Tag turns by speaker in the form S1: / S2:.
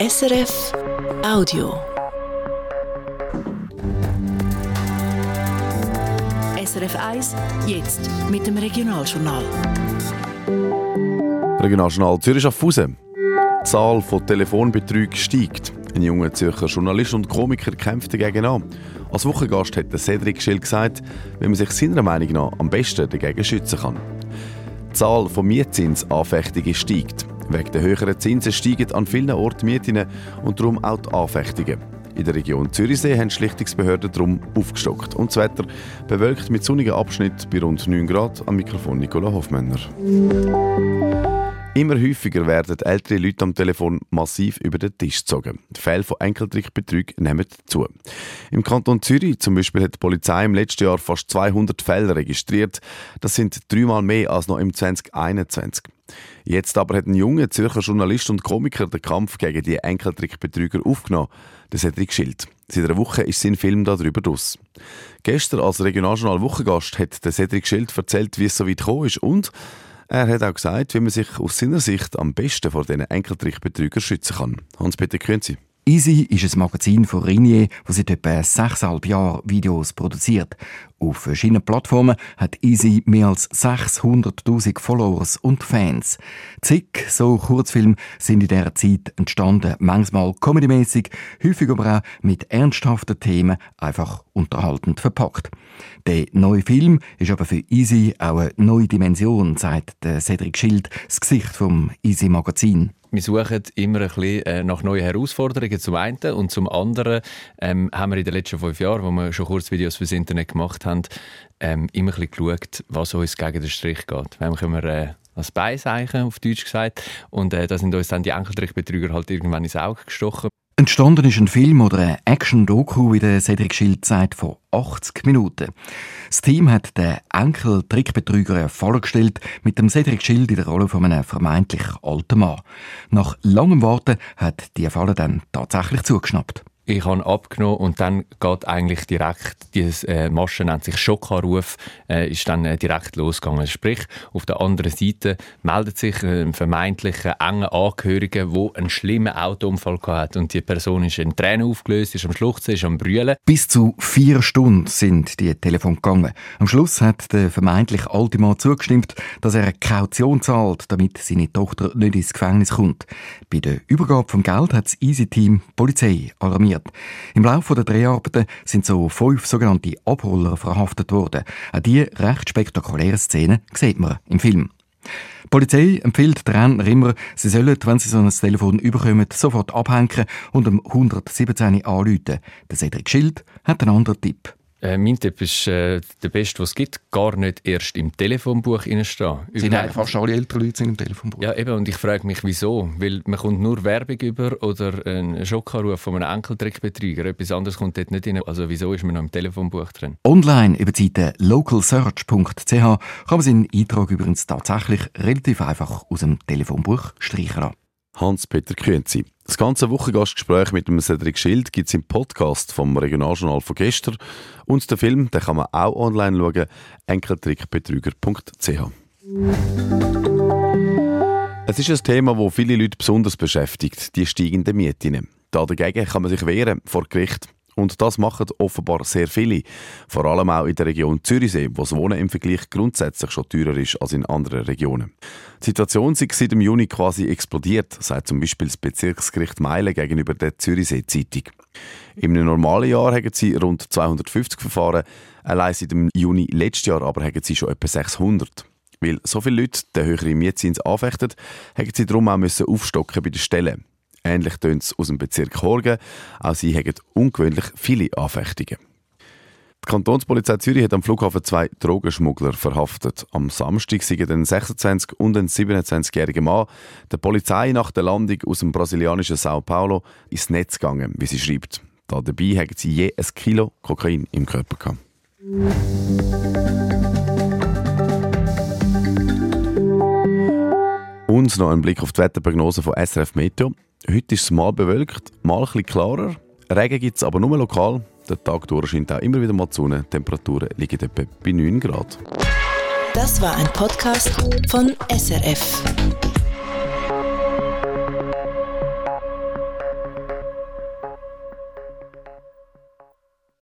S1: SRF Audio. SRF 1, jetzt mit dem Regionaljournal.
S2: Regionaljournal Zürich Schaffhausen. Die Zahl von Telefonbetrügen steigt. Ein junger Zürcher Journalist und Komiker kämpft dagegen an. Als Wochengast hat Cedric Schill gesagt, wie man sich seiner Meinung nach am besten dagegen schützen kann. Die Zahl von Mietzinsanfechtungen steigt. Wegen der höheren Zinsen steigen an vielen Orten Mieten und darum auch die Anfechtungen. In der Region Zürichsee haben Schlichtungsbehörden darum aufgestockt. Und das Wetter bewölkt mit sonnigen Abschnitt bei rund 9 Grad am Mikrofon Nicola Hofmänner. Immer häufiger werden ältere Leute am Telefon massiv über den Tisch gezogen. Die Fälle von Enkeltrickbetrug nehmen zu. Im Kanton Zürich zum Beispiel hat die Polizei im letzten Jahr fast 200 Fälle registriert. Das sind dreimal mehr als noch im 2021. Jetzt aber hat ein junger Zürcher Journalist und Komiker den Kampf gegen die Enkeltrickbetrüger aufgenommen, der Cedric Schild. Seit einer Woche ist sein Film darüber draus. Gestern als Regionaljournal Wochengast hat der Cedric Schild erzählt, wie es so weit gekommen ist und er hat auch gesagt, wie man sich aus seiner Sicht am besten vor diesen Enkeltrickbetrügern schützen kann. Hans-Peter Künzi.
S3: Easy ist ein Magazin von Ringier, das seit etwa sechseinhalb Jahren Videos produziert. Auf verschiedenen Plattformen hat Easy mehr als 600.000 Followers und Fans. Zig so Kurzfilme sind in dieser Zeit entstanden, manchmal comedymäßig, häufig aber auch mit ernsthaften Themen einfach unterhaltend verpackt. Der neue Film ist aber für Easy auch eine neue Dimension, sagt Cedric Schild, das Gesicht vom Easy Magazin
S4: wir suchen immer ein bisschen äh, nach neuen Herausforderungen zum einen und zum anderen ähm, haben wir in den letzten fünf Jahren, wo wir schon Kurzvideos fürs Internet gemacht haben, ähm, immer ein bisschen geschaut, was uns gegen den Strich geht. Wem können wir äh, als Beiseichen auf Deutsch gesagt und äh, da sind uns dann die Enkeltrickbetrüger halt irgendwann ins Auge gestochen.
S3: Entstanden ist ein Film oder ein Action-Doku, wie der Cedric Schild sagt, von 80 Minuten. Das Team hat den Enkel-Trickbetrüger vorgestellt mit dem Cedric Schild in der Rolle von einem vermeintlich alten Mann. Nach langem Warten hat die Falle dann tatsächlich zugeschnappt
S4: ich habe abgenommen und dann geht eigentlich direkt, diese äh, Masche nennt sich Schockanruf, äh, ist dann äh, direkt losgegangen. Sprich, auf der anderen Seite meldet sich ein vermeintlicher enger Angehöriger, der einen schlimmen Autounfall hat und die Person ist in Tränen aufgelöst, ist am Schluchzen, ist am Brüllen.
S3: Bis zu vier Stunden sind die Telefon gegangen. Am Schluss hat der vermeintlich alte Mann zugestimmt, dass er eine Kaution zahlt, damit seine Tochter nicht ins Gefängnis kommt. Bei der Übergabe vom Geld hat das Easy-Team Polizei alarmiert passiert. Im Laufe der Dreharbeiten sind so fünf sogenannte Abholer verhaftet worden. Auch diese recht spektakuläre Szenen sieht man im Film. Die Polizei empfiehlt den Rentner immer, sie sollen, wenn sie so ein Telefon überkommen, sofort abhängen und um 117 anrufen. Der Cedric Schild hat einen anderen Tipp.
S4: Äh, mein Tipp ist äh, der beste, was es gibt. Gar nicht erst im Telefonbuch stehen.
S3: Sind eigentlich fast alle älteren Leute im Telefonbuch.
S4: Ja, eben. Und ich frage mich, wieso? Weil man kommt nur Werbung über oder einen Schockanruf von einem Enkeltrickbetrüger. Etwas anderes kommt dort nicht rein. Also wieso ist man noch im Telefonbuch drin?
S3: Online über die Seite localsearch.ch kann man seinen Eintrag übrigens tatsächlich relativ einfach aus dem Telefonbuch streichen
S2: Hans-Peter Künzi. Das ganze Wochengastgespräch mit dem Cedric Schild gibt es im Podcast vom Regionaljournal von gestern. Und den Film den kann man auch online schauen, enkeltrickbetrüger.ch. Es ist ein Thema, das viele Leute besonders beschäftigt, die steigenden Mieten. Dagegen kann man sich wehren vor Gericht. Und das machen offenbar sehr viele. Vor allem auch in der Region Zürichsee, wo das Wohnen im Vergleich grundsätzlich schon teurer ist als in anderen Regionen. Die Situation ist seit dem Juni quasi explodiert, sagt zum Beispiel das Bezirksgericht Meilen gegenüber der Zürichsee-Zeitung. Im normalen Jahr haben sie rund 250 Verfahren, allein seit dem Juni letztes Jahr aber haben sie schon etwa 600. Weil so viele Leute den höheren Mietzins anfechten, haben sie darum auch müssen aufstocken bei den Stellen. Ähnlich tönt es aus dem Bezirk Horgen. Auch sie haben ungewöhnlich viele Anfechtungen. Die Kantonspolizei Zürich hat am Flughafen zwei Drogenschmuggler verhaftet. Am Samstag sind ein 26- und ein 27-jähriger Mann der Polizei nach der Landung aus dem brasilianischen Sao Paulo ins Netz gegangen, wie sie schreibt. Da dabei haben sie je ein Kilo Kokain im Körper gehabt. Und noch ein Blick auf die Wetterprognose von SRF Meteo. Heute ist es mal bewölkt, mal ein klarer. Regen gibt es aber nur lokal. Der Tag durch scheint auch immer wieder mal. Die Temperaturen liegen etwa bei 9 Grad.
S1: Das war ein Podcast von SRF.